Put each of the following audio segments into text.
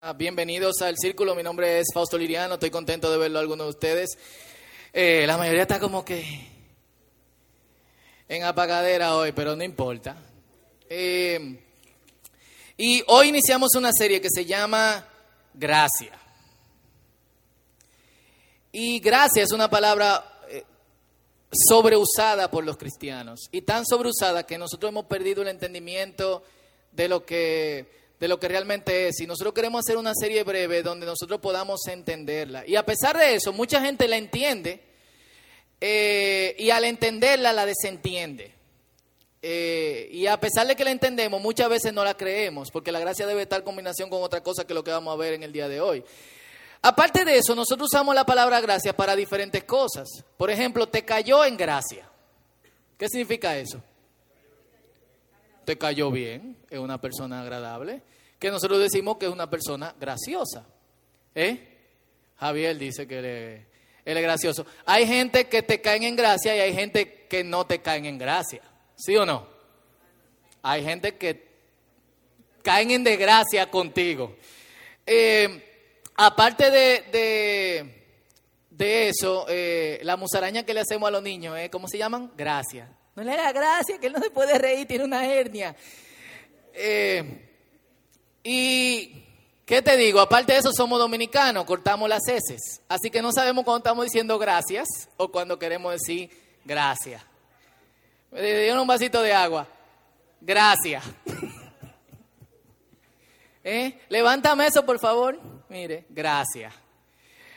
Ah, bienvenidos al Círculo, mi nombre es Fausto Liriano, estoy contento de verlo a algunos de ustedes. Eh, la mayoría está como que en apagadera hoy, pero no importa. Eh, y hoy iniciamos una serie que se llama Gracia. Y gracia es una palabra eh, sobreusada por los cristianos y tan sobreusada que nosotros hemos perdido el entendimiento de lo que de lo que realmente es. Y nosotros queremos hacer una serie breve donde nosotros podamos entenderla. Y a pesar de eso, mucha gente la entiende eh, y al entenderla la desentiende. Eh, y a pesar de que la entendemos, muchas veces no la creemos, porque la gracia debe estar en combinación con otra cosa que lo que vamos a ver en el día de hoy. Aparte de eso, nosotros usamos la palabra gracia para diferentes cosas. Por ejemplo, te cayó en gracia. ¿Qué significa eso? te cayó bien, es una persona agradable, que nosotros decimos que es una persona graciosa. ¿Eh? Javier dice que él es, gracioso. Hay gente que te caen en gracia y hay gente que no te caen en gracia. ¿Sí o no? Hay gente que caen en desgracia contigo. Eh, aparte de, de, eso, eh, la musaraña que le hacemos a los niños, ¿eh? ¿cómo se llaman? Gracias. No le da gracia, que él no se puede reír, tiene una hernia. Eh, y, ¿qué te digo? Aparte de eso, somos dominicanos, cortamos las heces. Así que no sabemos cuando estamos diciendo gracias o cuando queremos decir gracias. Me dieron un vasito de agua. Gracias. ¿Eh? Levántame eso, por favor. Mire, gracias.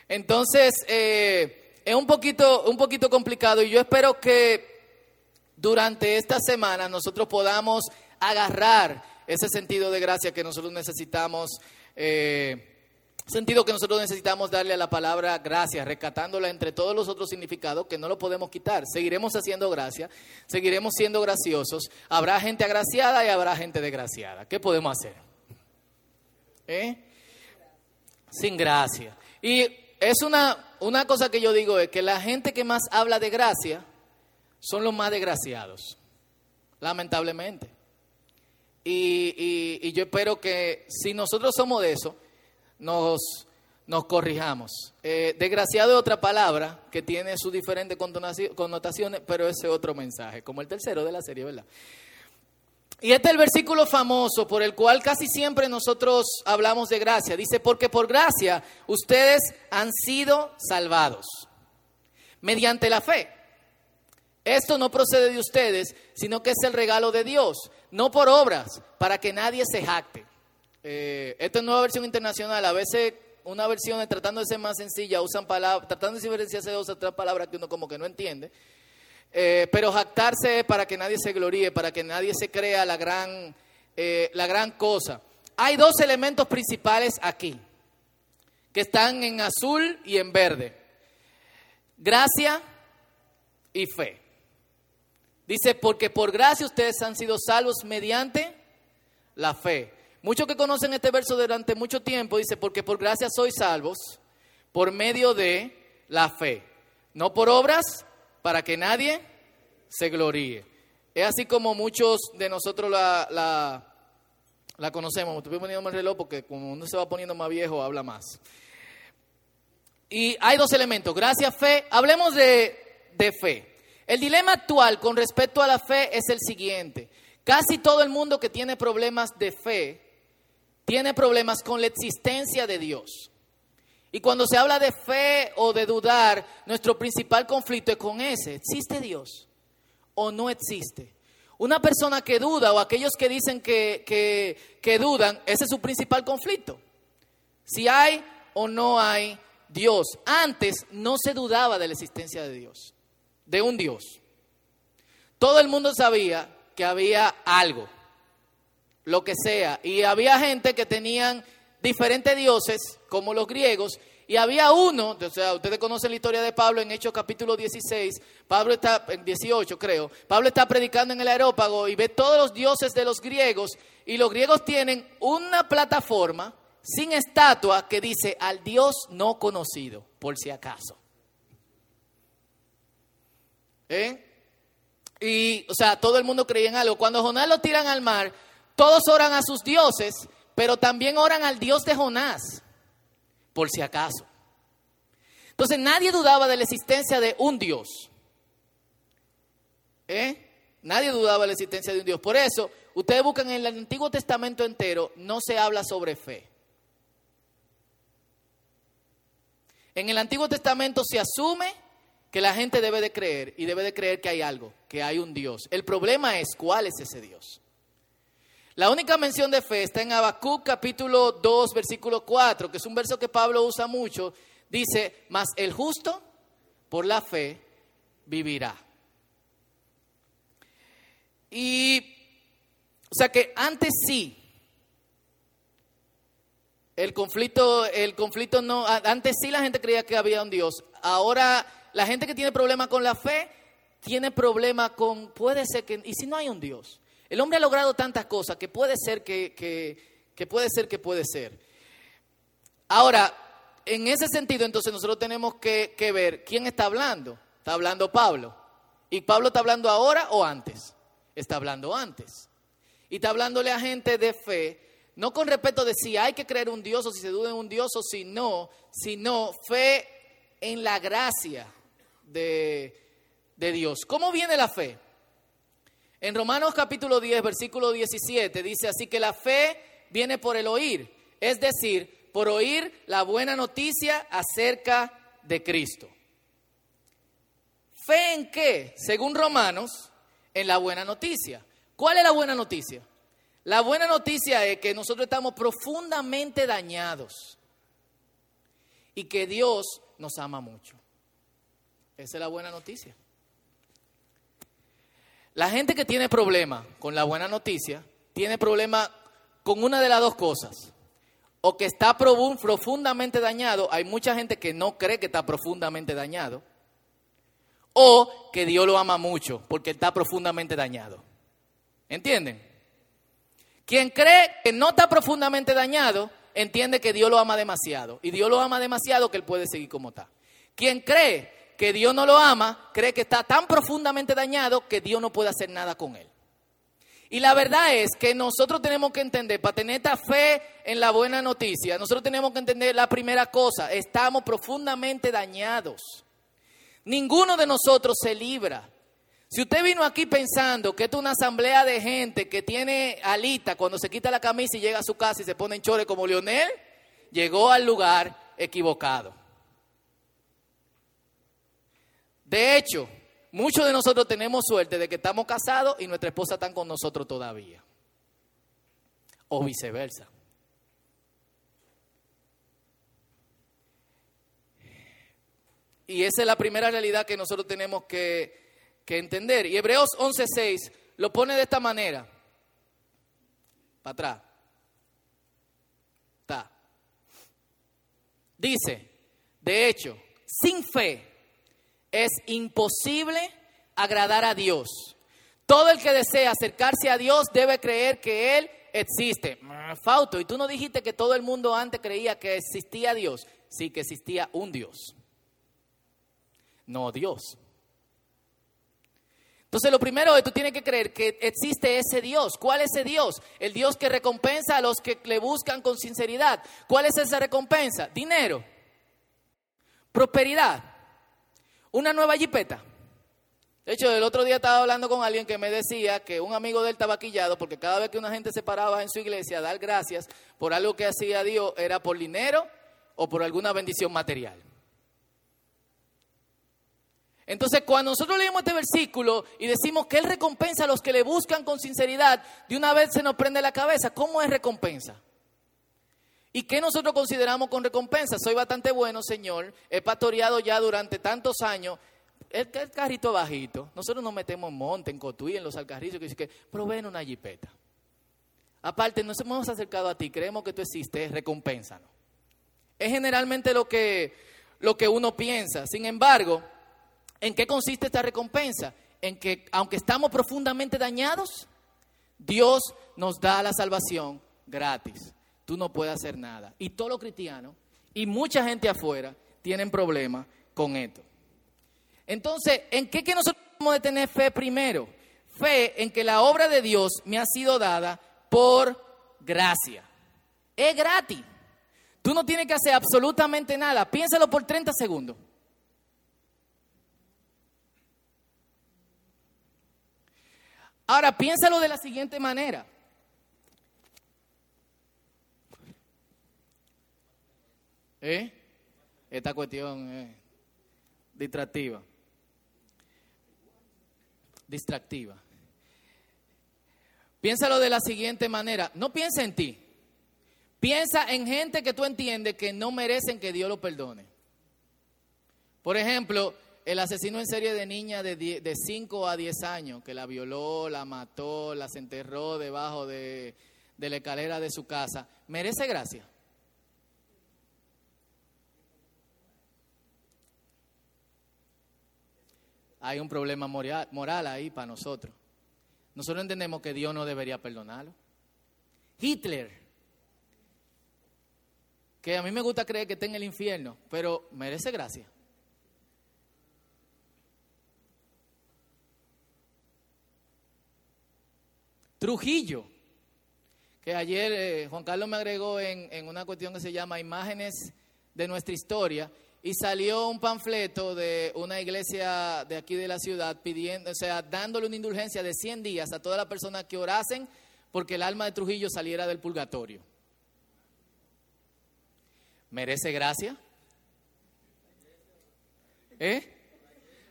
Entonces, eh, es un poquito, un poquito complicado y yo espero que durante esta semana nosotros podamos agarrar ese sentido de gracia que nosotros necesitamos, eh, sentido que nosotros necesitamos darle a la palabra gracia, rescatándola entre todos los otros significados que no lo podemos quitar. Seguiremos haciendo gracia, seguiremos siendo graciosos, habrá gente agraciada y habrá gente desgraciada. ¿Qué podemos hacer? ¿Eh? Sin gracia. Y es una, una cosa que yo digo, es que la gente que más habla de gracia, son los más desgraciados, lamentablemente. Y, yo espero que si nosotros somos de eso, nos, nos corrijamos. Eh, desgraciado es otra palabra que tiene sus diferentes connotaciones, pero ese es otro mensaje, como el tercero de la serie, ¿verdad? Y este es el versículo famoso por el cual casi siempre nosotros hablamos de gracia. Dice, porque por gracia ustedes han sido salvados mediante la fe. Esto no procede de ustedes, sino que es el regalo de Dios, no por obras, para que nadie se jacte. Eh, esta es nueva versión internacional. A veces una versión, tratando de ser más sencilla, usan palabras, tratando de diferenciarse de otras palabras que uno como que no entiende. Eh, pero jactarse es para que nadie se gloríe, para que nadie se crea la gran, eh, la gran cosa. Hay dos elementos principales aquí, que están en azul y en verde. Gracia y fe. Dice, porque por gracia ustedes han sido salvos mediante la fe. Muchos que conocen este verso durante mucho tiempo, dice, porque por gracia sois salvos por medio de la fe. No por obras, para que nadie se gloríe. Es así como muchos de nosotros la, la, la conocemos. Estoy poniendo el reloj porque como uno se va poniendo más viejo, habla más. Y hay dos elementos, gracia, fe. Hablemos de, de fe. El dilema actual con respecto a la fe es el siguiente. Casi todo el mundo que tiene problemas de fe tiene problemas con la existencia de Dios. Y cuando se habla de fe o de dudar, nuestro principal conflicto es con ese. ¿Existe Dios o no existe? Una persona que duda o aquellos que dicen que, que, dudan, ese es su principal conflicto. Si hay o no hay Dios. Antes no se dudaba de la existencia de Dios de un Dios. Todo el mundo sabía que había algo, lo que sea, y había gente que tenían diferentes dioses, como los griegos, y había uno, o sea, ustedes conocen la historia de Pablo en Hechos capítulo 16, Pablo está en 18 creo, Pablo está predicando en el aerópago y ve todos los dioses de los griegos, y los griegos tienen una plataforma sin estatua que dice al Dios no conocido, por si acaso. ¿Eh? Y, o sea, todo el mundo creía en algo. Cuando Jonás lo tiran al mar, todos oran a sus dioses, pero también oran al Dios de Jonás, por si acaso. Entonces nadie dudaba de la existencia de un Dios. ¿Eh? Nadie dudaba de la existencia de un Dios. Por eso, ustedes buscan en el Antiguo Testamento entero, no se habla sobre fe. En el Antiguo Testamento se asume que la gente debe de creer y debe de creer que hay algo, que hay un Dios. El problema es cuál es ese Dios. La única mención de fe está en Habacuc capítulo 2 versículo 4, que es un verso que Pablo usa mucho. Dice, mas el justo por la fe vivirá. Y, o sea que antes sí, el conflicto, el conflicto no, antes sí la gente creía que había un Dios. Ahora la gente que tiene problema con la fe tiene problema con, puede ser que, ¿y si no hay un Dios? El hombre ha logrado tantas cosas que puede ser que, que, puede ser que puede ser. Ahora, en ese sentido, entonces nosotros tenemos que, que ver quién está hablando. Está hablando Pablo. ¿Y Pablo está hablando ahora o antes? Está hablando antes. Y está hablándole a gente de fe, no con respeto de si hay que creer un Dios o si se duda en un Dios o si no, sino fe en la gracia de, de Dios. ¿Cómo viene la fe? En Romanos capítulo 10, versículo 17 dice así que la fe viene por el oír, es decir, por oír la buena noticia acerca de Cristo. ¿Fe en qué? Según Romanos, en la buena noticia. ¿Cuál es la buena noticia? La buena noticia es que nosotros estamos profundamente dañados y que Dios nos ama mucho. Esa es la buena noticia. La gente que tiene problema con la buena noticia, tiene problema con una de las dos cosas. O que está profundamente dañado, hay mucha gente que no cree que está profundamente dañado. O que Dios lo ama mucho porque está profundamente dañado. ¿Entienden? Quien cree que no está profundamente dañado, entiende que Dios lo ama demasiado. Y Dios lo ama demasiado que él puede seguir como está. Quien cree que Dios no lo ama, cree que está tan profundamente dañado que Dios no puede hacer nada con él. Y la verdad es que nosotros tenemos que entender, para tener esta fe en la buena noticia, nosotros tenemos que entender la primera cosa, estamos profundamente dañados. Ninguno de nosotros se libra. Si usted vino aquí pensando que esto es una asamblea de gente que tiene alita cuando se quita la camisa y llega a su casa y se pone en chore como Leonel, llegó al lugar equivocado. De hecho, muchos de nosotros tenemos suerte de que estamos casados y nuestra esposa está con nosotros todavía. O viceversa. Y esa es la primera realidad que nosotros tenemos que, entender. Y Hebreos 11:6 lo pone de esta manera. Para atrás. Está. Dice, de hecho, sin fe es imposible agradar a Dios. Todo el que desea acercarse a Dios debe creer que Él existe. Fauto, ¿y tú no dijiste que todo el mundo antes creía que existía Dios? Sí, que existía un Dios. No Dios. Entonces lo primero es tú tienes que creer que existe ese Dios. ¿Cuál es ese Dios? El Dios que recompensa a los que le buscan con sinceridad. ¿Cuál es esa recompensa? Dinero. Prosperidad una nueva jipeta. De hecho, el otro día estaba hablando con alguien que me decía que un amigo de él estaba quillado porque cada vez que una gente se paraba en su iglesia a dar gracias por algo que hacía Dios era por dinero o por alguna bendición material. Entonces, cuando nosotros leemos este versículo y decimos que Él recompensa a los que le buscan con sinceridad, de una vez se nos prende la cabeza. ¿Cómo es recompensa? ¿Y qué nosotros consideramos con recompensa? Soy bastante bueno, Señor. He pastoreado ya durante tantos años. El, carrito bajito. Nosotros nos metemos en monte, en cotuí, en los alcarrizos, que dice que proveen una jipeta. Aparte, nos hemos acercado a ti, creemos que tú existes, recompénsanos. Es generalmente lo que, lo que uno piensa. Sin embargo, ¿en qué consiste esta recompensa? En que, aunque estamos profundamente dañados, Dios nos da la salvación gratis tú no puedes hacer nada. Y todos los cristianos y mucha gente afuera tienen problemas con esto. Entonces, ¿en qué que nosotros tenemos de tener fe primero? Fe en que la obra de Dios me ha sido dada por gracia. es gratis. Tú no tienes que hacer absolutamente nada. Piénsalo por 30 segundos. Ahora, piénsalo de la siguiente manera. ¿Eh? Esta cuestión es distractiva. Distractiva. Piénsalo de la siguiente manera. No piensa en ti. Piensa en gente que tú entiendes que no merecen que Dios lo perdone. Por ejemplo, el asesino en serie de niña de 5 a 10 años, que la violó, la mató, las enterró debajo de, de la escalera de su casa, ¿merece gracia? Hay un problema moral ahí para nosotros. Nosotros entendemos que Dios no debería perdonarlo. Hitler, que a mí me gusta creer que está en el infierno, pero merece gracia. Trujillo, que ayer eh, Juan Carlos me agregó en, en una cuestión que se llama Imágenes de nuestra historia, y salió un panfleto de una iglesia de aquí de la ciudad pidiendo, o sea, dándole una indulgencia de 100 días a todas las personas que orasen porque el alma de Trujillo saliera del purgatorio. ¿Merece gracia? ¿Eh?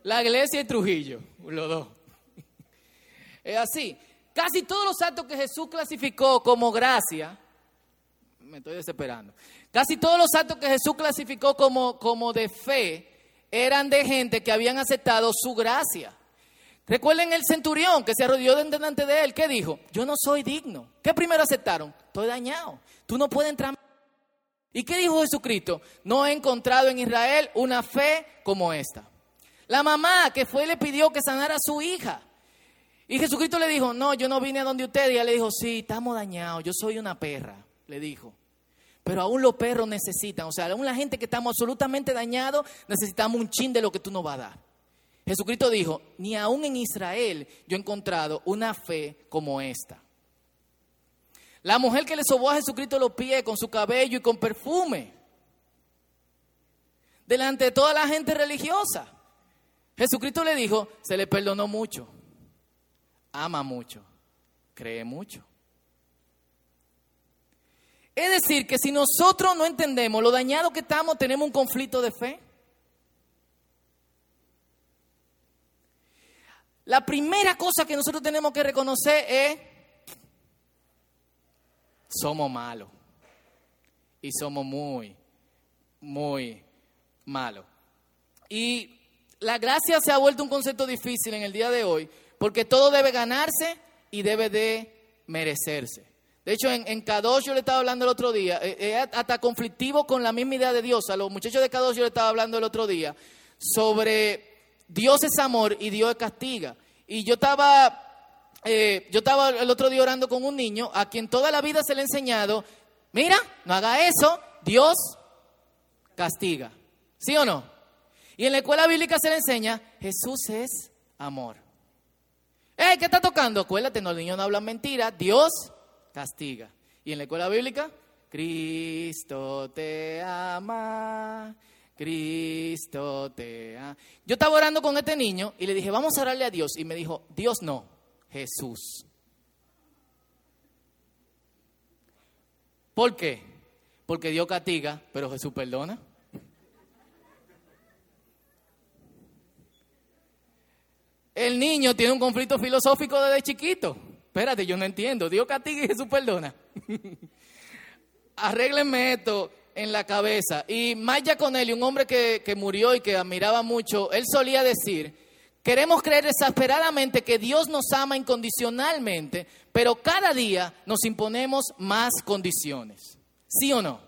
La iglesia y Trujillo, los dos. Es así. Casi todos los actos que Jesús clasificó como gracia, me estoy desesperando. Casi todos los actos que Jesús clasificó como, como de fe eran de gente que habían aceptado su gracia. Recuerden el centurión que se arrodilló delante de él. ¿Qué dijo? Yo no soy digno. ¿Qué primero aceptaron? Estoy dañado. Tú no puedes entrar. ¿Y qué dijo Jesucristo? No he encontrado en Israel una fe como esta. La mamá que fue le pidió que sanara a su hija. Y Jesucristo le dijo, no, yo no vine a donde usted. Y ella le dijo, sí, estamos dañados, yo soy una perra, le dijo. Pero aún los perros necesitan, o sea, aún la gente que estamos absolutamente dañados, necesitamos un chin de lo que tú nos vas a dar. Jesucristo dijo, ni aún en Israel yo he encontrado una fe como esta. La mujer que le sobó a Jesucristo los pies con su cabello y con perfume, delante de toda la gente religiosa. Jesucristo le dijo, se le perdonó mucho, ama mucho, cree mucho. Es decir, que si nosotros no entendemos lo dañado que estamos, tenemos un conflicto de fe. La primera cosa que nosotros tenemos que reconocer es, somos malos. Y somos muy, muy malos. Y la gracia se ha vuelto un concepto difícil en el día de hoy, porque todo debe ganarse y debe de merecerse. De hecho, en, en Kadosh yo le estaba hablando el otro día, eh, eh, hasta conflictivo con la misma idea de Dios. A los muchachos de Kadosh yo le estaba hablando el otro día sobre Dios es amor y Dios es castiga. Y yo estaba, eh, yo estaba el otro día orando con un niño a quien toda la vida se le ha enseñado, mira, no haga eso, Dios castiga. ¿Sí o no? Y en la escuela bíblica se le enseña, Jesús es amor. ¿Qué está tocando? Acuérdate, no, los niños no hablan mentira, Dios castiga. ¿Y en la escuela bíblica? Cristo te ama, Cristo te ama. Yo estaba orando con este niño y le dije, vamos a orarle a Dios. Y me dijo, Dios no, Jesús. ¿Por qué? Porque Dios castiga, pero Jesús perdona. El niño tiene un conflicto filosófico desde chiquito. Espérate, yo no entiendo. Dios castiga y Jesús perdona. Arréglenme esto en la cabeza. Y Maya Conelli, un hombre que, que murió y que admiraba mucho, él solía decir, queremos creer desesperadamente que Dios nos ama incondicionalmente, pero cada día nos imponemos más condiciones. ¿Sí o no?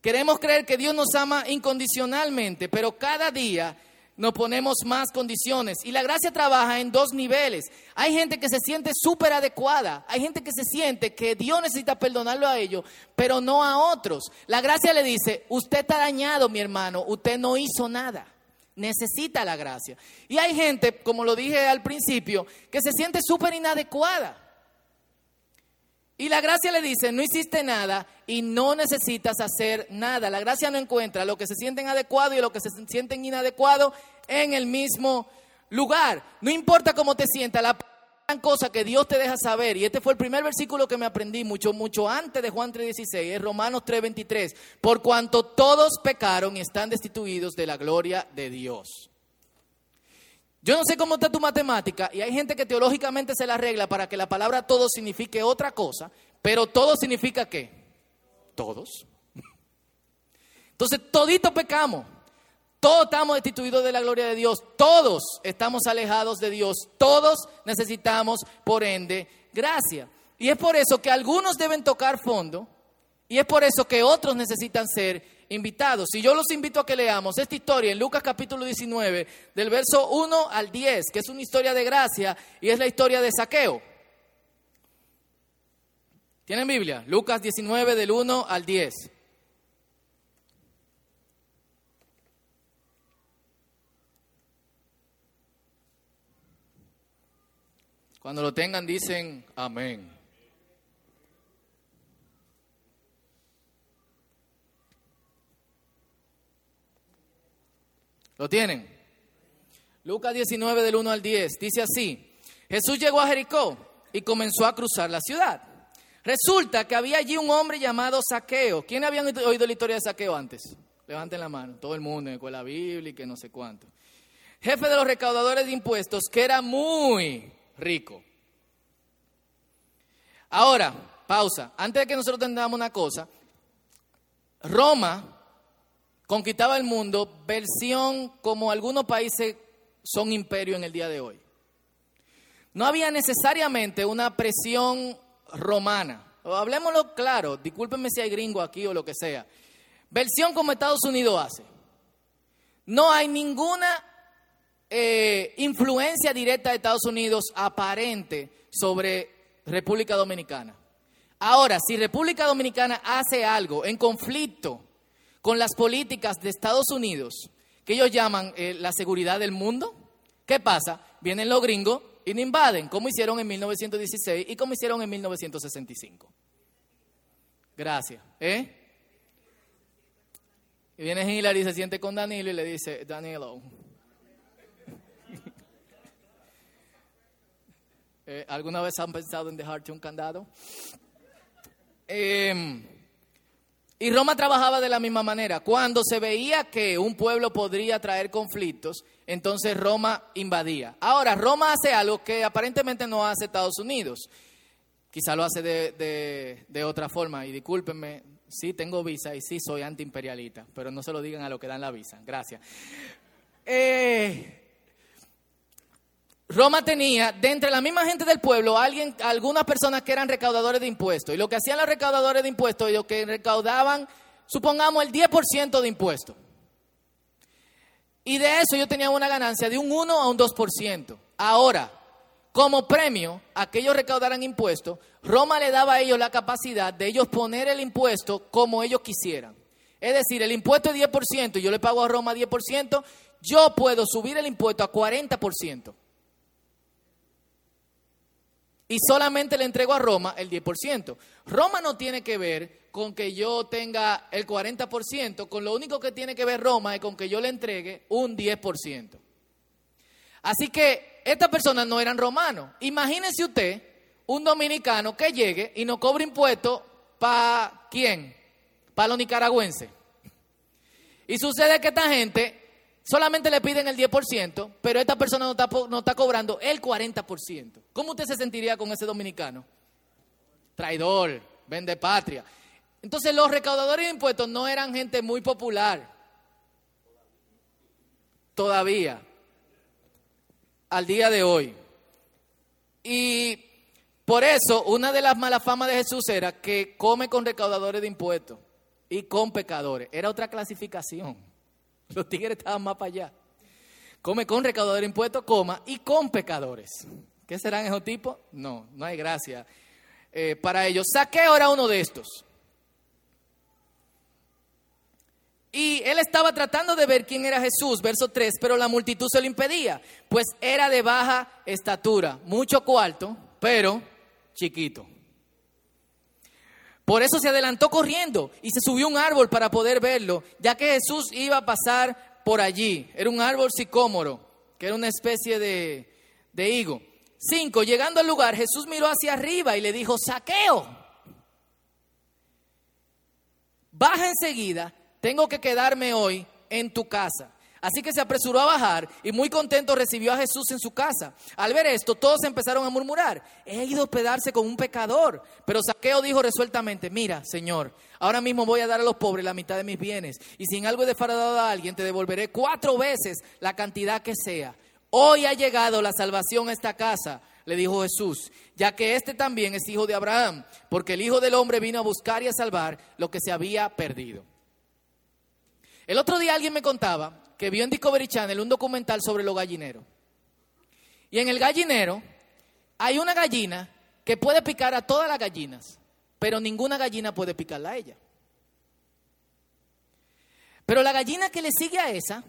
Queremos creer que Dios nos ama incondicionalmente, pero cada día nos ponemos más condiciones. Y la gracia trabaja en dos niveles. Hay gente que se siente súper adecuada. Hay gente que se siente que Dios necesita perdonarlo a ellos, pero no a otros. La gracia le dice, usted está dañado, mi hermano, usted no hizo nada. Necesita la gracia. Y hay gente, como lo dije al principio, que se siente súper inadecuada. Y la gracia le dice, no hiciste nada y no necesitas hacer nada. La gracia no encuentra lo que se sienten adecuado y lo que se sienten inadecuado en el mismo lugar. No importa cómo te sientas, la gran cosa que Dios te deja saber, y este fue el primer versículo que me aprendí mucho, mucho antes de Juan 3.16, es Romanos 3.23, por cuanto todos pecaron y están destituidos de la gloria de Dios. Yo no sé cómo está tu matemática y hay gente que teológicamente se la arregla para que la palabra todo signifique otra cosa, pero todo significa qué? Todos. Entonces, todito pecamos. Todos estamos destituidos de la gloria de Dios. Todos estamos alejados de Dios. Todos necesitamos, por ende, gracia. Y es por eso que algunos deben tocar fondo y es por eso que otros necesitan ser invitados. Si yo los invito a que leamos esta historia en Lucas capítulo 19, del verso 1 al 10, que es una historia de gracia y es la historia de saqueo. ¿Tienen Biblia? Lucas 19 del 1 al 10. Cuando lo tengan dicen amén. ¿Lo tienen? Lucas 19 del 1 al 10 dice así, Jesús llegó a Jericó y comenzó a cruzar la ciudad. Resulta que había allí un hombre llamado Saqueo. ¿Quién habían oído la historia de Saqueo antes? Levanten la mano, todo el mundo en la escuela bíblica no sé cuánto. Jefe de los recaudadores de impuestos que era muy rico. Ahora, pausa. Antes de que nosotros entendamos una cosa, Roma conquistaba el mundo, versión como algunos países son imperio en el día de hoy. No había necesariamente una presión romana. hablemoslo claro, discúlpenme si hay gringo aquí o lo que sea. Versión como Estados Unidos hace. No hay ninguna eh, influencia directa de Estados Unidos aparente sobre República Dominicana. Ahora, si República Dominicana hace algo en conflicto con las políticas de Estados Unidos, que ellos llaman eh, la seguridad del mundo, ¿qué pasa? Vienen los gringos y nos invaden, como hicieron en 1916 y como hicieron en 1965. Gracias. ¿Eh? Y viene Hillary y se siente con Danilo y le dice, Danilo, eh, ¿alguna vez han pensado en dejarte un candado? Eh, y Roma trabajaba de la misma manera. Cuando se veía que un pueblo podría traer conflictos, entonces Roma invadía. Ahora, Roma hace algo que aparentemente no hace Estados Unidos. Quizá lo hace de, otra forma. Y discúlpenme, sí tengo visa y sí soy antiimperialista, pero no se lo digan a los que dan la visa. Gracias. Eh, Roma tenía, de entre la misma gente del pueblo, alguien, algunas personas que eran recaudadores de impuestos. Y lo que hacían los recaudadores de impuestos, ellos que recaudaban, supongamos, el 10% de impuestos. Y de eso ellos tenían una ganancia de un 1 a un 2%. Ahora, como premio a que ellos recaudaran impuestos, Roma le daba a ellos la capacidad de ellos poner el impuesto como ellos quisieran. Es decir, el impuesto es 10% y yo le pago a Roma 10%, yo puedo subir el impuesto a 40% y solamente le entrego a Roma el 10%. Roma no tiene que ver con que yo tenga el 40%, con lo único que tiene que ver Roma es con que yo le entregue un 10%. Así que estas personas no eran romanos. Imagínese usted un dominicano que llegue y no cobre impuestos para quién? Para los nicaragüenses. Y sucede que esta gente solamente le piden el 10%, pero esta persona no está, cobrando el 40%. ¿Cómo usted se sentiría con ese dominicano? Traidor, vende patria. Entonces los recaudadores de impuestos no eran gente muy popular. Todavía. Al día de hoy. Y por eso una de las malas famas de Jesús era que come con recaudadores de impuestos y con pecadores. Era otra clasificación. Los tigres estaban más para allá. Come con recaudador de impuestos, coma, y con pecadores. ¿Qué serán esos tipos? No, no hay gracia eh, para ellos. Saqueo era uno de estos. Y él estaba tratando de ver quién era Jesús, verso 3, pero la multitud se lo impedía, pues era de baja estatura, mucho cuarto, pero chiquito. Por eso se adelantó corriendo y se subió a un árbol para poder verlo, ya que Jesús iba a pasar por allí. Era un árbol sicómoro, que era una especie de, de higo. Cinco, llegando al lugar, Jesús miró hacia arriba y le dijo, saqueo, baja enseguida, tengo que quedarme hoy en tu casa. Así que se apresuró a bajar y muy contento recibió a Jesús en su casa. Al ver esto, todos empezaron a murmurar, he ido a hospedarse con un pecador. Pero Saqueo dijo resueltamente, mira, Señor, ahora mismo voy a dar a los pobres la mitad de mis bienes y si en algo he defraudado a alguien, te devolveré cuatro veces la cantidad que sea. Hoy ha llegado la salvación a esta casa, le dijo Jesús, ya que este también es hijo de Abraham, porque el Hijo del Hombre vino a buscar y a salvar lo que se había perdido. El otro día alguien me contaba que vio en Discovery Channel un documental sobre los gallineros. Y en el gallinero hay una gallina que puede picar a todas las gallinas, pero ninguna gallina puede picarla a ella. Pero la gallina que le sigue a esa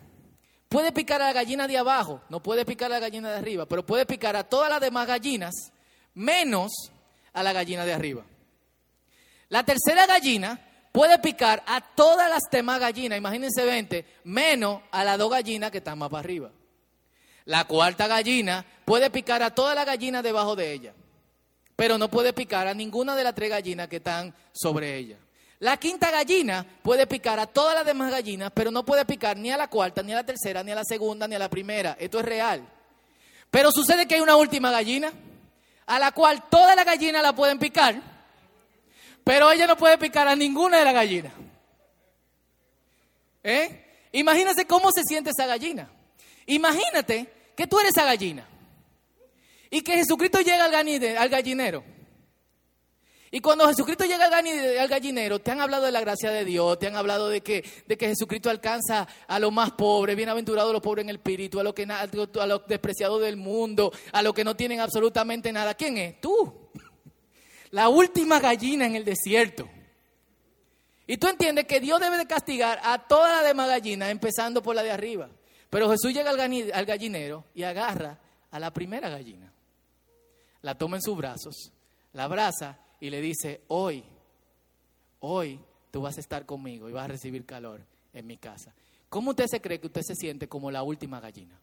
puede picar a la gallina de abajo, no puede picar a la gallina de arriba, pero puede picar a todas las demás gallinas, menos a la gallina de arriba. La tercera gallina puede picar a todas las demás gallinas, imagínense 20, menos a las dos gallinas que están más para arriba. La cuarta gallina puede picar a todas las gallinas debajo de ella, pero no puede picar a ninguna de las tres gallinas que están sobre ella. La quinta gallina puede picar a todas las demás gallinas, pero no puede picar ni a la cuarta, ni a la tercera, ni a la segunda, ni a la primera. Esto es real. Pero sucede que hay una última gallina, a la cual todas las gallinas la pueden picar, pero ella no puede picar a ninguna de las gallinas. ¿Eh? Imagínate cómo se siente esa gallina. Imagínate que tú eres esa gallina y que Jesucristo llega al gallinero. Y cuando Jesucristo llega al gallinero, te han hablado de la gracia de Dios, te han hablado de que, de que Jesucristo alcanza a los más pobres, bienaventurados los pobres en el espíritu, a los, que, a los despreciados del mundo, a los que no tienen absolutamente nada. ¿Quién es? Tú la última gallina en el desierto. Y tú entiendes que Dios debe de castigar a todas las demás gallinas, empezando por la de arriba. Pero Jesús llega al gallinero y agarra a la primera gallina. La toma en sus brazos, la abraza y le dice, hoy, hoy tú vas a estar conmigo y vas a recibir calor en mi casa. ¿Cómo usted se cree que usted se siente como la última gallina?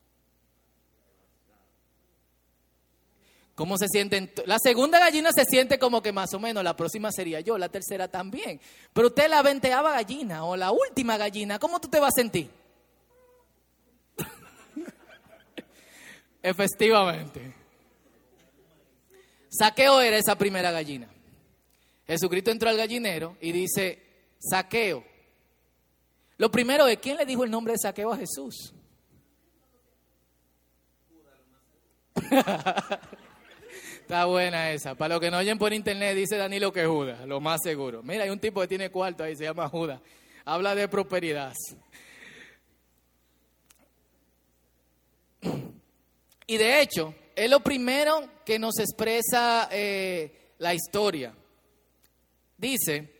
¿Cómo se sienten? La segunda gallina se siente como que más o menos, la próxima sería yo, la tercera también. Pero usted la venteaba gallina o la última gallina, ¿cómo tú te vas a sentir? Efectivamente. Saqueo era esa primera gallina. Jesucristo entró al gallinero y dice, saqueo. Lo primero es, ¿quién le dijo el nombre de saqueo a Jesús? Está buena esa. Para los que no oyen por internet, dice Danilo que Judas, lo más seguro. Mira, hay un tipo que tiene cuarto ahí, se llama Judas. Habla de prosperidad. Y de hecho, es lo primero que nos expresa eh, la historia. Dice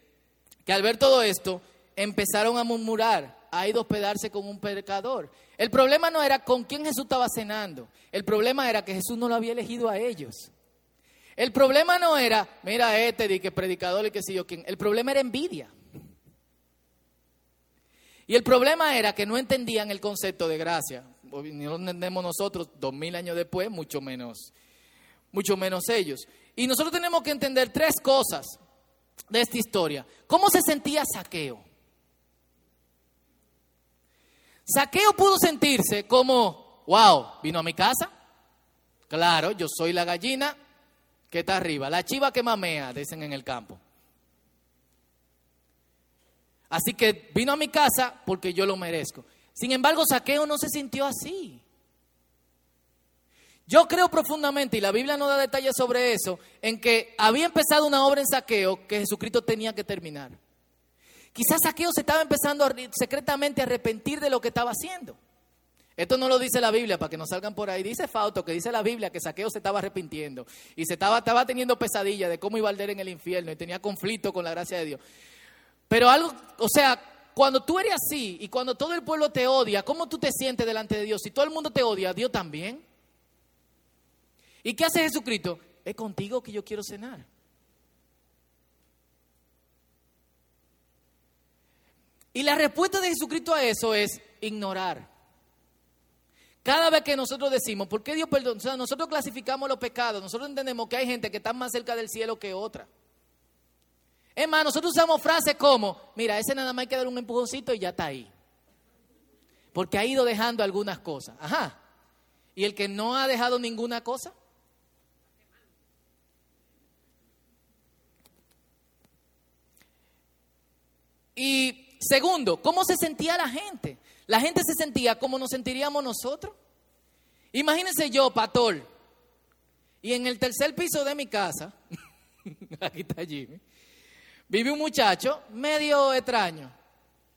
que al ver todo esto, empezaron a murmurar, ha ido a hospedarse con un pecador. El problema no era con quién Jesús estaba cenando, el problema era que Jesús no lo había elegido a ellos. El problema no era, mira este, de que predicador y que sé yo quién. El problema era envidia. Y el problema era que no entendían el concepto de gracia. No lo entendemos nosotros dos mil años después, mucho menos, mucho menos ellos. Y nosotros tenemos que entender tres cosas de esta historia. ¿Cómo se sentía Saqueo? Saqueo pudo sentirse como, wow, vino a mi casa. Claro, yo soy la gallina, que está arriba, la chiva que mamea, dicen en el campo. Así que vino a mi casa porque yo lo merezco. Sin embargo, Saqueo no se sintió así. Yo creo profundamente, y la Biblia no da detalles sobre eso, en que había empezado una obra en Saqueo que Jesucristo tenía que terminar. Quizás Saqueo se estaba empezando secretamente a arrepentir de lo que estaba haciendo. Esto no lo dice la Biblia para que no salgan por ahí. Dice Fauto que dice la Biblia que Saqueo se estaba arrepintiendo y se estaba, estaba teniendo pesadilla de cómo iba a arder en el infierno y tenía conflicto con la gracia de Dios. Pero algo, o sea, cuando tú eres así y cuando todo el pueblo te odia, ¿cómo tú te sientes delante de Dios? Si todo el mundo te odia, Dios también. ¿Y qué hace Jesucristo? Es contigo que yo quiero cenar. Y la respuesta de Jesucristo a eso es ignorar. Cada vez que nosotros decimos, ¿por qué Dios perdona? O sea, nosotros clasificamos los pecados, nosotros entendemos que hay gente que está más cerca del cielo que otra. Es más, nosotros usamos frases como, mira, ese nada más hay que dar un empujoncito y ya está ahí. Porque ha ido dejando algunas cosas. Ajá. ¿Y el que no ha dejado ninguna cosa? Y segundo, ¿cómo se sentía la gente? La gente se sentía como nos sentiríamos nosotros. Imagínense yo, Patol, y en el tercer piso de mi casa, aquí está Jimmy, vive un muchacho medio extraño.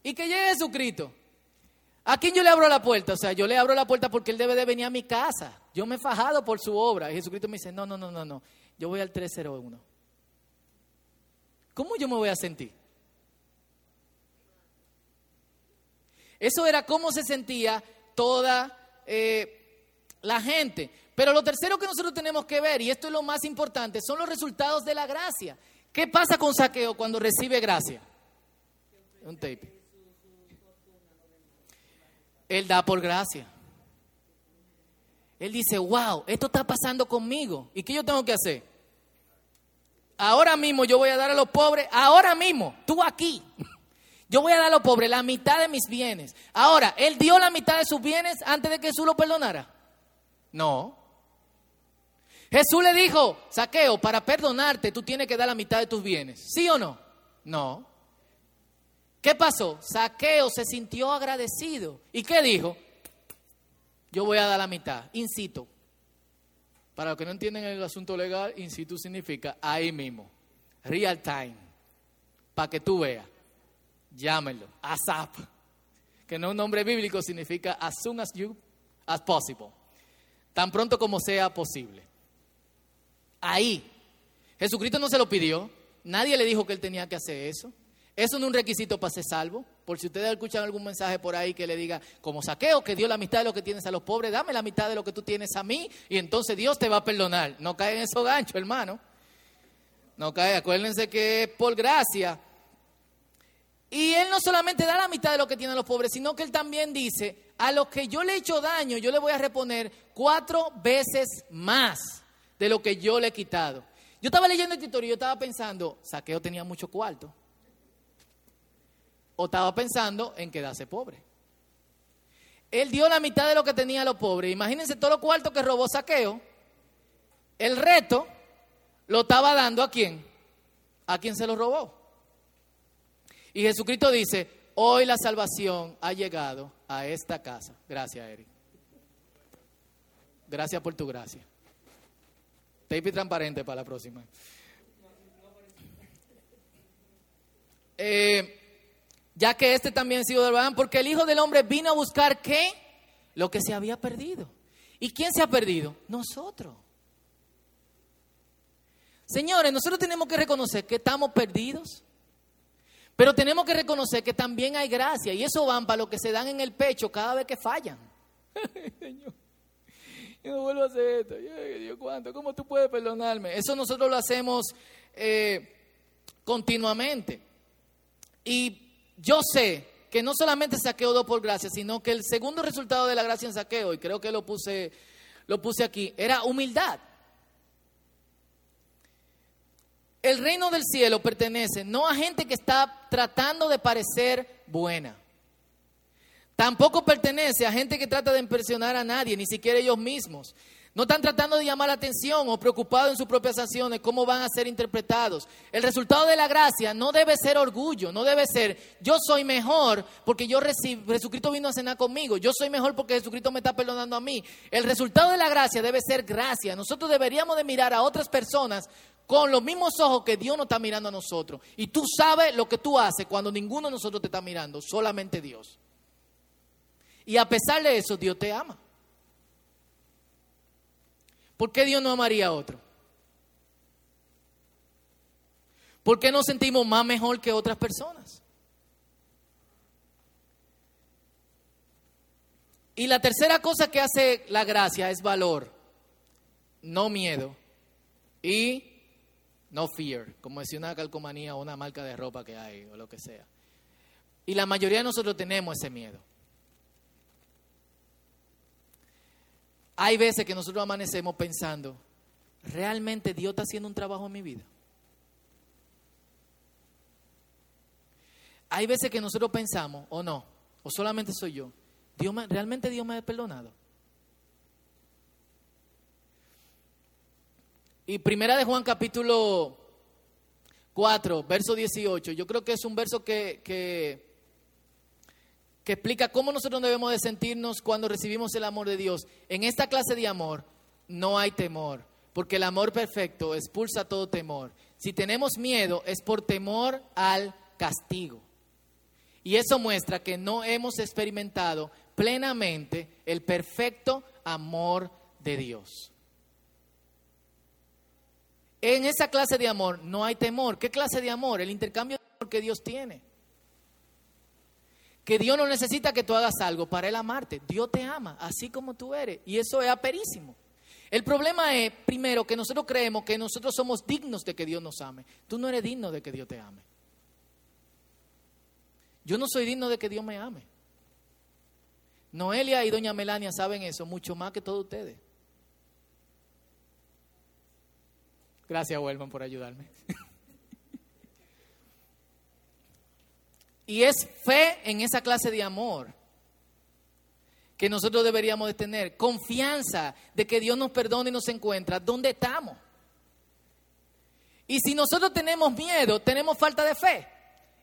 Y que llegue Jesucristo. ¿A quién yo le abro la puerta? O sea, yo le abro la puerta porque él debe de venir a mi casa. Yo me he fajado por su obra. Y Jesucristo me dice, no, no, no, no, no. Yo voy al 301. ¿Cómo yo me voy a sentir? Eso era cómo se sentía toda eh, la gente. Pero lo tercero que nosotros tenemos que ver, y esto es lo más importante, son los resultados de la gracia. ¿Qué pasa con Saqueo cuando recibe gracia? Un tape. Él da por gracia. Él dice, wow, esto está pasando conmigo. ¿Y qué yo tengo que hacer? Ahora mismo yo voy a dar a los pobres, ahora mismo, tú aquí. Yo voy a dar a los pobres la mitad de mis bienes. Ahora, ¿él dio la mitad de sus bienes antes de que Jesús lo perdonara? No. Jesús le dijo, saqueo, para perdonarte tú tienes que dar la mitad de tus bienes. ¿Sí o no? No. ¿Qué pasó? Saqueo se sintió agradecido. ¿Y qué dijo? Yo voy a dar la mitad. Incito. Para los que no entienden el asunto legal, incito significa ahí mismo. Real time. Para que tú veas llámenlo, ASAP, que no es un nombre bíblico, significa as soon as you, as possible, tan pronto como sea posible. Ahí, Jesucristo no se lo pidió, nadie le dijo que él tenía que hacer eso. Eso no es un requisito para ser salvo. Por si ustedes escuchan algún mensaje por ahí que le diga, como saqueo, que dio la mitad de lo que tienes a los pobres, dame la mitad de lo que tú tienes a mí y entonces Dios te va a perdonar. No cae en esos ganchos, hermano. No cae, acuérdense que es por gracia y él no solamente da la mitad de lo que tienen los pobres, sino que él también dice, a los que yo le he hecho daño, yo le voy a reponer cuatro veces más de lo que yo le he quitado. Yo estaba leyendo el título y yo estaba pensando, Saqueo tenía mucho cuarto. O estaba pensando en quedarse pobre. Él dio la mitad de lo que tenía a los pobres. Imagínense todo los cuartos que robó Saqueo. El reto lo estaba dando a quién? A quien se lo robó. Y Jesucristo dice, hoy la salvación ha llegado a esta casa. Gracias, Eric. Gracias por tu gracia. Tape transparente para la próxima. Eh, ya que este también sido del porque el Hijo del Hombre vino a buscar qué? Lo que se había perdido. ¿Y quién se ha perdido? Nosotros. Señores, nosotros tenemos que reconocer que estamos perdidos. Pero tenemos que reconocer que también hay gracia y eso van para lo que se dan en el pecho cada vez que fallan. Señor, yo no vuelvo a hacer esto. Dios, ¿cuánto? ¿Cómo tú puedes perdonarme? Eso nosotros lo hacemos eh, continuamente. Y yo sé que no solamente saqueo dos por gracia, sino que el segundo resultado de la gracia en saqueo, y creo que lo puse, lo puse aquí, era humildad. El reino del cielo pertenece no a gente que está tratando de parecer buena. Tampoco pertenece a gente que trata de impresionar a nadie, ni siquiera ellos mismos. No están tratando de llamar la atención o preocupados en sus propias acciones, cómo van a ser interpretados. El resultado de la gracia no debe ser orgullo, no debe ser yo soy mejor porque yo recibo, Jesucristo vino a cenar conmigo, yo soy mejor porque Jesucristo me está perdonando a mí. El resultado de la gracia debe ser gracia. Nosotros deberíamos de mirar a otras personas con los mismos ojos que Dios nos está mirando a nosotros. Y tú sabes lo que tú haces cuando ninguno de nosotros te está mirando, solamente Dios. Y a pesar de eso, Dios te ama. ¿Por qué Dios no amaría a otro? ¿Por qué nos sentimos más mejor que otras personas? Y la tercera cosa que hace la gracia es valor, no miedo. Y no fear, como decía una calcomanía o una marca de ropa que hay o lo que sea. Y la mayoría de nosotros tenemos ese miedo. Hay veces que nosotros amanecemos pensando, ¿realmente Dios está haciendo un trabajo en mi vida? Hay veces que nosotros pensamos, o no, o solamente soy yo, Dios ¿realmente Dios me ha perdonado? Y primera de Juan capítulo 4, verso 18, yo creo que es un verso que, que, que explica cómo nosotros debemos de sentirnos cuando recibimos el amor de Dios. En esta clase de amor no hay temor, porque el amor perfecto expulsa todo temor. Si tenemos miedo es por temor al castigo. Y eso muestra que no hemos experimentado plenamente el perfecto amor de Dios. En esa clase de amor no hay temor. ¿Qué clase de amor? El intercambio de amor que Dios tiene. Que Dios no necesita que tú hagas algo para Él amarte. Dios te ama, así como tú eres. Y eso es aperísimo. El problema es, primero, que nosotros creemos que nosotros somos dignos de que Dios nos ame. Tú no eres digno de que Dios te ame. Yo no soy digno de que Dios me ame. Noelia y doña Melania saben eso mucho más que todos ustedes. Gracias, Wellman, por ayudarme. y es fe en esa clase de amor que nosotros deberíamos de tener. Confianza de que Dios nos perdona y nos encuentra donde estamos. Y si nosotros tenemos miedo, tenemos falta de fe.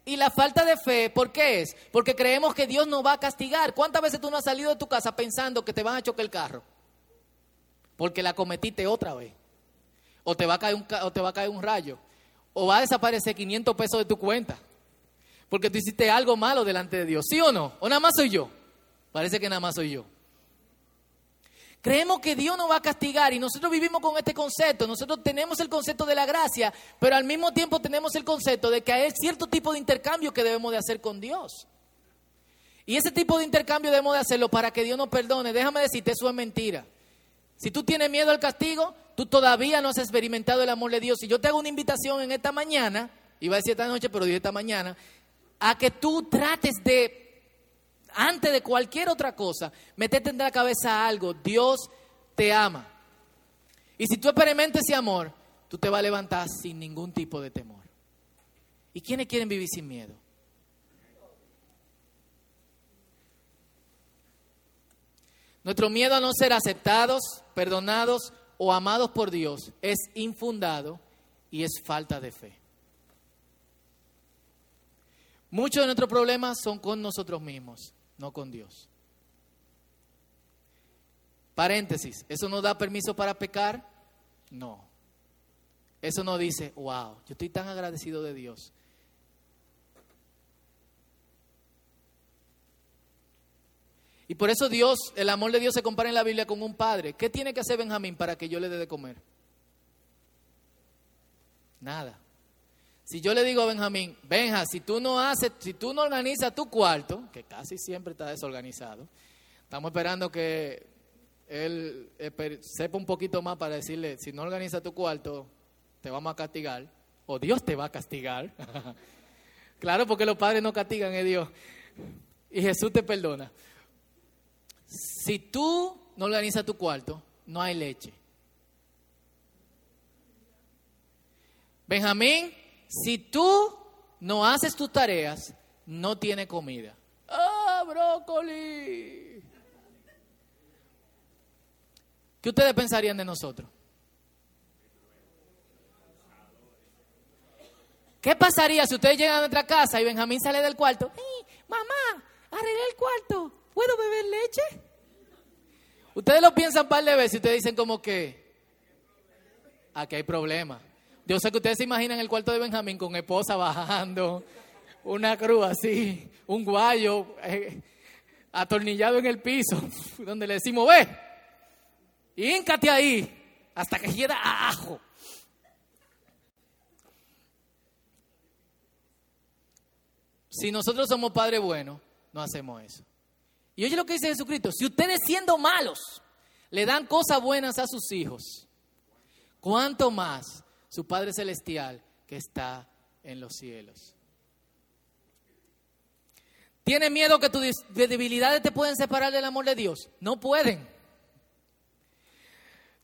Y la falta de fe, ¿por qué es? Porque creemos que Dios nos va a castigar. ¿Cuántas veces tú no has salido de tu casa pensando que te van a chocar el carro? Porque la cometiste otra vez o te va a caer un, o te va a caer un rayo, o va a desaparecer 500 pesos de tu cuenta, porque tú hiciste algo malo delante de Dios, ¿sí o no? ¿O nada más soy yo? Parece que nada más soy yo. Creemos que Dios nos va a castigar y nosotros vivimos con este concepto. Nosotros tenemos el concepto de la gracia, pero al mismo tiempo tenemos el concepto de que hay cierto tipo de intercambio que debemos de hacer con Dios. Y ese tipo de intercambio debemos de hacerlo para que Dios nos perdone. Déjame decirte, eso es mentira. Si tú tienes miedo al castigo, tú todavía no has experimentado el amor de Dios. Y yo te hago una invitación en esta mañana, iba a decir esta noche, pero dije esta mañana, a que tú trates de, antes de cualquier otra cosa, meterte en la cabeza algo. Dios te ama. Y si tú experimentas ese amor, tú te vas a levantar sin ningún tipo de temor. ¿Y quiénes quieren vivir sin miedo? Nuestro miedo a no ser aceptados, perdonados o amados por Dios es infundado y es falta de fe. Muchos de nuestros problemas son con nosotros mismos, no con Dios. Paréntesis, ¿eso nos da permiso para pecar? No. Eso no dice, wow, yo estoy tan agradecido de Dios Y por eso Dios, el amor de Dios se compara en la Biblia con un padre. ¿Qué tiene que hacer Benjamín para que yo le dé de comer? Nada. Si yo le digo a Benjamín, Benja, si tú no haces, si tú no organizas tu cuarto, que casi siempre está desorganizado, estamos esperando que él eh, sepa un poquito más para decirle, si no organizas tu cuarto, te vamos a castigar, o Dios te va a castigar. claro, porque los padres no castigan, a Dios. Y Jesús te perdona. Si tú no organizas tu cuarto, no hay leche. Benjamín, si tú no haces tus tareas, no tiene comida. ¡Ah, brócoli! ¿Qué ustedes pensarían de nosotros? ¿Qué pasaría si ustedes llegan a nuestra casa y Benjamín sale del cuarto? mamá, arreglé el cuarto, ¿puedo beber leche? Ustedes lo piensan un par de veces y ustedes dicen como que aquí hay problema. Yo sé que ustedes se imaginan el cuarto de Benjamín con esposa bajando, una cruz así, un guayo eh, atornillado en el piso, donde le decimos, ve, híncate ahí hasta que queda ajo. Si nosotros somos padres buenos, no hacemos eso. Y oye lo que dice Jesucristo, si ustedes siendo malos le dan cosas buenas a sus hijos, ¿cuánto más su Padre Celestial que está en los cielos? ¿Tienes miedo que tus debilidades te pueden separar del amor de Dios? No pueden.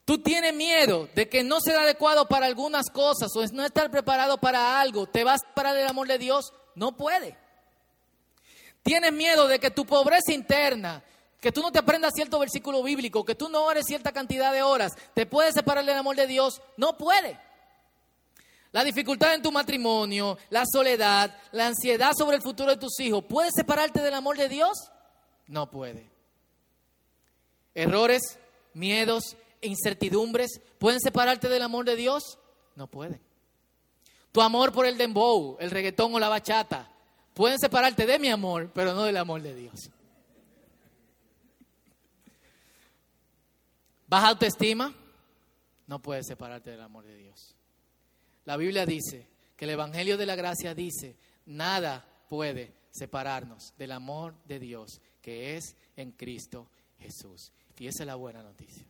Tú tienes miedo de que no sea adecuado para algunas cosas o no estar preparado para algo, ¿te vas a separar del amor de Dios? No puede. Tienes miedo de que tu pobreza interna, que tú no te aprendas cierto versículo bíblico, que tú no ores cierta cantidad de horas, te puede separar del amor de Dios. No puede. La dificultad en tu matrimonio, la soledad, la ansiedad sobre el futuro de tus hijos, ¿puede separarte del amor de Dios? No puede. Errores, miedos, incertidumbres pueden separarte del amor de Dios? No pueden. Tu amor por el dembow, el reggaetón o la bachata pueden separarte de mi amor, pero no del amor de Dios. Baja autoestima, no puede separarte del amor de Dios. La Biblia dice que el Evangelio de la Gracia dice, nada puede separarnos del amor de Dios que es en Cristo Jesús. Y esa es la buena noticia.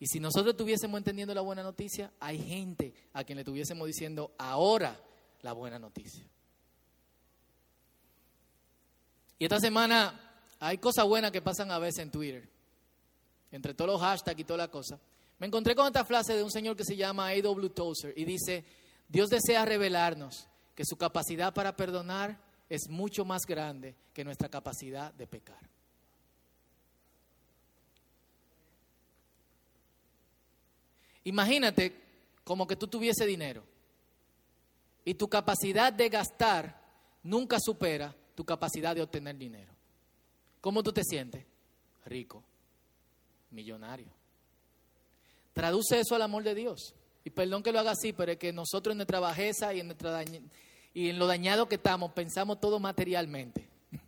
Y si nosotros estuviésemos entendiendo la buena noticia, hay gente a quien le estuviésemos diciendo ahora la buena noticia. Y esta semana hay cosas buenas que pasan a veces en Twitter. Entre todos los hashtags y toda la cosa. Me encontré con esta frase de un señor que se llama A.W. Tozer y dice, Dios desea revelarnos que su capacidad para perdonar es mucho más grande que nuestra capacidad de pecar. Imagínate como que tú tuviese dinero y tu capacidad de gastar nunca supera tu capacidad de obtener dinero. ¿Cómo tú te sientes? Rico, millonario. Traduce eso al amor de Dios. Y perdón que lo haga así, pero es que nosotros en nuestra bajeza y en, y en lo dañado que estamos pensamos todo materialmente.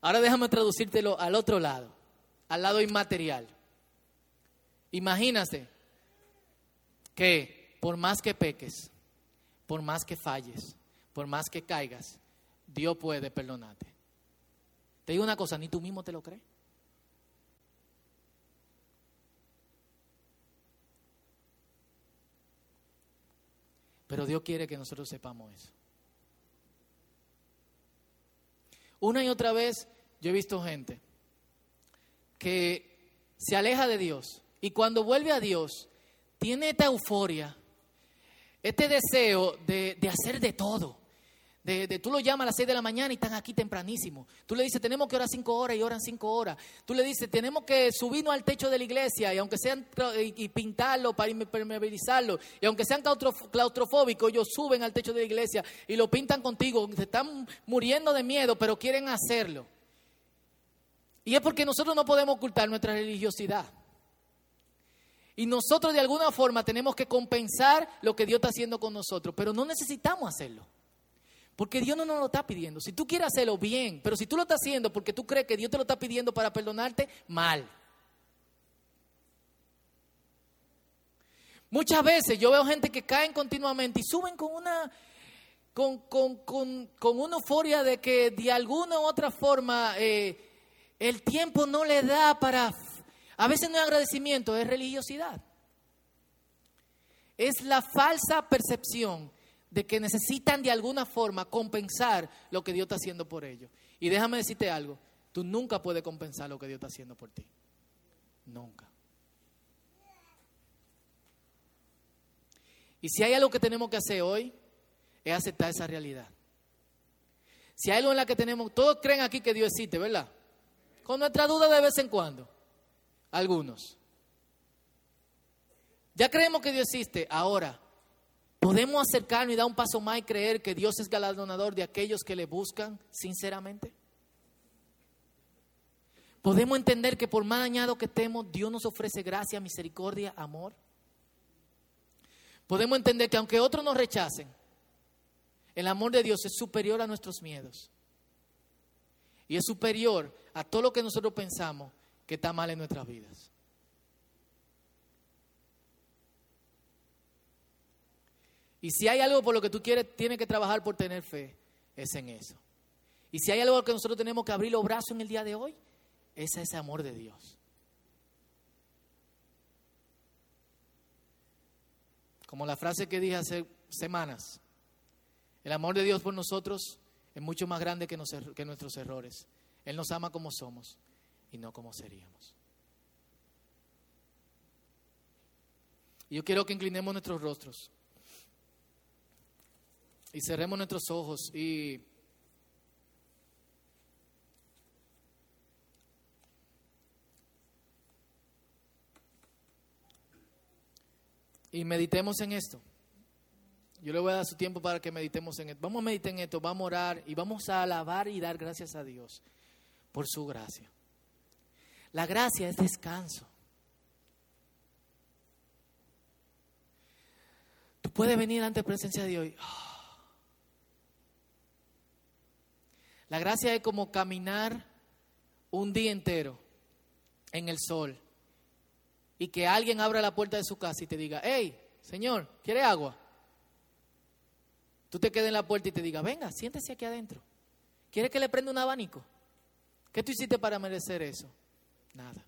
Ahora déjame traducírtelo al otro lado, al lado inmaterial. Imagínate que por más que peques, por más que falles, por más que caigas, Dios puede perdonarte. Te digo una cosa, ni tú mismo te lo crees. Pero Dios quiere que nosotros sepamos eso. Una y otra vez yo he visto gente que se aleja de Dios y cuando vuelve a Dios tiene esta euforia, este deseo de, hacer de todo. De, tú lo llamas a las 6 de la mañana y están aquí tempranísimo. Tú le dices, tenemos que orar cinco horas y oran cinco horas. Tú le dices, tenemos que subirnos al techo de la iglesia y aunque sean y, pintarlo para impermeabilizarlo y aunque sean claustrofóbicos, ellos suben al techo de la iglesia y lo pintan contigo. Se están muriendo de miedo, pero quieren hacerlo. Y es porque nosotros no podemos ocultar nuestra religiosidad. Y nosotros de alguna forma tenemos que compensar lo que Dios está haciendo con nosotros, pero no necesitamos hacerlo. Porque Dios no nos lo está pidiendo. Si tú quieres hacerlo bien, pero si tú lo estás haciendo porque tú crees que Dios te lo está pidiendo para perdonarte, mal. Muchas veces yo veo gente que caen continuamente y suben con una, con, una euforia de que de alguna u otra forma eh, el tiempo no le da para a veces no es agradecimiento, es religiosidad. Es la falsa percepción de que necesitan de alguna forma compensar lo que Dios está haciendo por ellos. Y déjame decirte algo, tú nunca puedes compensar lo que Dios está haciendo por ti. Nunca. Y si hay algo que tenemos que hacer hoy, es aceptar esa realidad. Si hay algo en la que tenemos, todos creen aquí que Dios existe, ¿verdad? Con nuestra duda de vez en cuando algunos. Ya creemos que Dios existe. Ahora, ¿podemos acercarnos y dar un paso más y creer que Dios es galardonador de aquellos que le buscan sinceramente? ¿Podemos entender que por más dañado que estemos, Dios nos ofrece gracia, misericordia, amor? Podemos entender que aunque otros nos rechacen, el amor de Dios es superior a nuestros miedos. Y es superior a todo lo que nosotros pensamos que está mal en nuestras vidas. Y si hay algo por lo que tú quieres, tienes que trabajar por tener fe, es en eso. Y si hay algo que nosotros tenemos que abrir los brazos en el día de hoy, es ese amor de Dios. Como la frase que dije hace semanas, el amor de Dios por nosotros es mucho más grande que, que nuestros errores. Él nos ama como somos y no como seríamos. Y yo quiero que inclinemos nuestros rostros y cerremos nuestros ojos y y meditemos en esto. Yo le voy a dar su tiempo para que meditemos en esto. Vamos a meditar en esto, vamos a orar y vamos a alabar y dar gracias a Dios por su gracia. La gracia es descanso. Tú puedes venir ante presencia de Dios. La gracia es como caminar un día entero en el sol y que alguien abra la puerta de su casa y te diga, hey, Señor, ¿quiere agua? Tú te quedes en la puerta y te diga, venga, siéntese aquí adentro. ¿Quiere que le prenda un abanico? ¿Qué tú hiciste para merecer eso? Nada.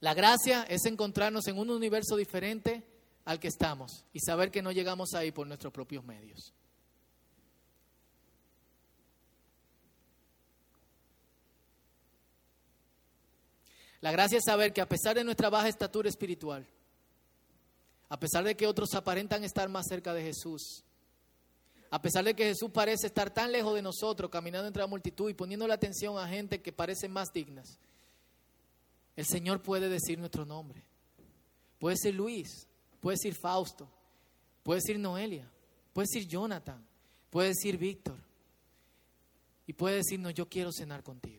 La gracia es encontrarnos en un universo diferente al que estamos y saber que no llegamos ahí por nuestros propios medios. La gracia es saber que a pesar de nuestra baja estatura espiritual, a pesar de que otros aparentan estar más cerca de Jesús, a pesar de que Jesús parece estar tan lejos de nosotros, caminando entre la multitud y poniendo la atención a gente que parece más dignas, el Señor puede decir nuestro nombre. Puede ser Luis, puede ser Fausto, puede ser Noelia, puede ser Jonathan, puede decir Víctor. Y puede decirnos, yo quiero cenar contigo.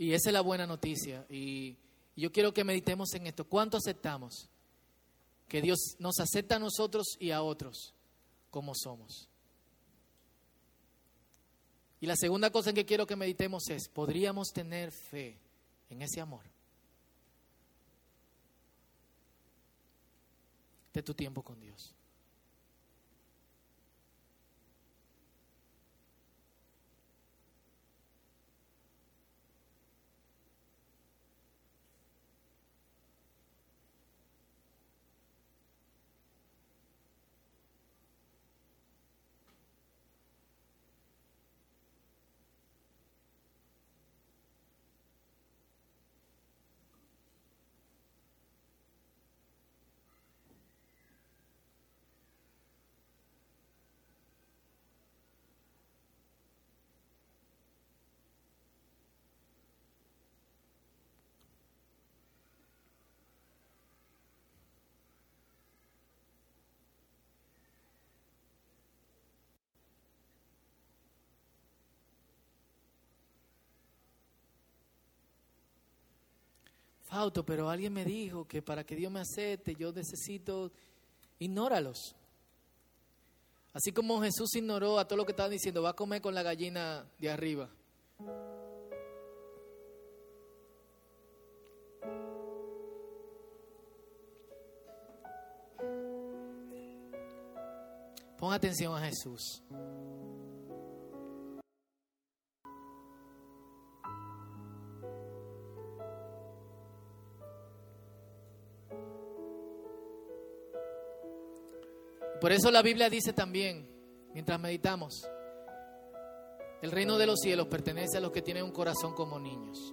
Y esa es la buena noticia. Y yo quiero que meditemos en esto. ¿Cuánto aceptamos? Que Dios nos acepta a nosotros y a otros como somos. Y la segunda cosa en que quiero que meditemos es, ¿podríamos tener fe en ese amor? De tu tiempo con Dios. Fauto, pero alguien me dijo que para que Dios me acepte yo necesito, ignóralos. Así como Jesús ignoró a todo lo que estaban diciendo, va a comer con la gallina de arriba. Pon atención a Jesús. Por eso la Biblia dice también, mientras meditamos, el reino de los cielos pertenece a los que tienen un corazón como niños.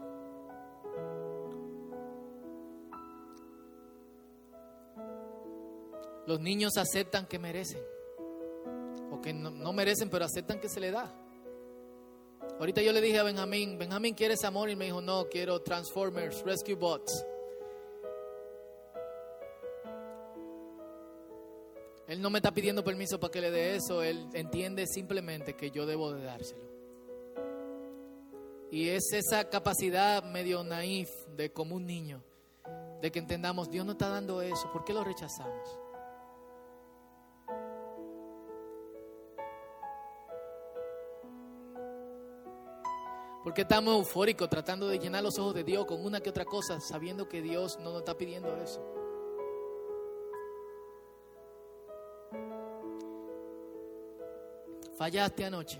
Los niños aceptan que merecen, o que no, merecen, pero aceptan que se le da. Ahorita yo le dije a Benjamín, Benjamín, ¿quieres amor? Y me dijo, no, quiero Transformers, Rescue Bots. Él no me está pidiendo permiso para que le dé eso, él entiende simplemente que yo debo de dárselo. Y es esa capacidad medio naif de como un niño, de que entendamos, Dios no está dando eso, ¿por qué lo rechazamos? Porque estamos eufóricos tratando de llenar los ojos de Dios con una que otra cosa, sabiendo que Dios no nos está pidiendo eso? Fallaste anoche.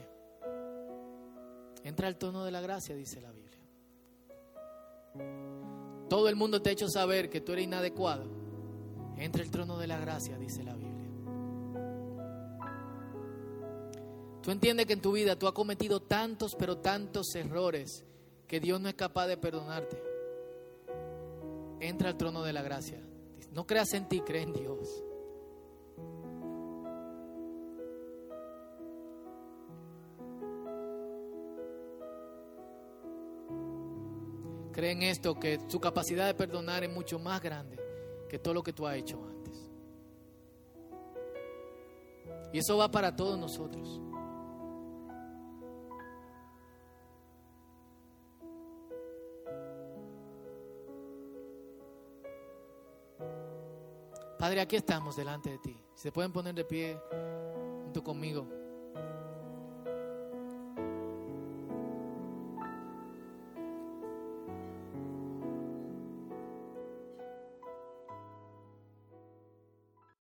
Entra al tono de la gracia, dice la Biblia. todo el mundo te ha hecho saber que tú eres inadecuado, entra el trono de la gracia, dice la Biblia. Tú entiendes que en tu vida tú has cometido tantos, pero tantos errores que Dios no es capaz de perdonarte. Entra al trono de la gracia. No creas en ti, cree en Dios. Cree en esto, que su capacidad de perdonar es mucho más grande que todo lo que tú has hecho antes. Y eso va para todos nosotros. Padre, aquí estamos delante de ti. Si se pueden poner de pie junto conmigo.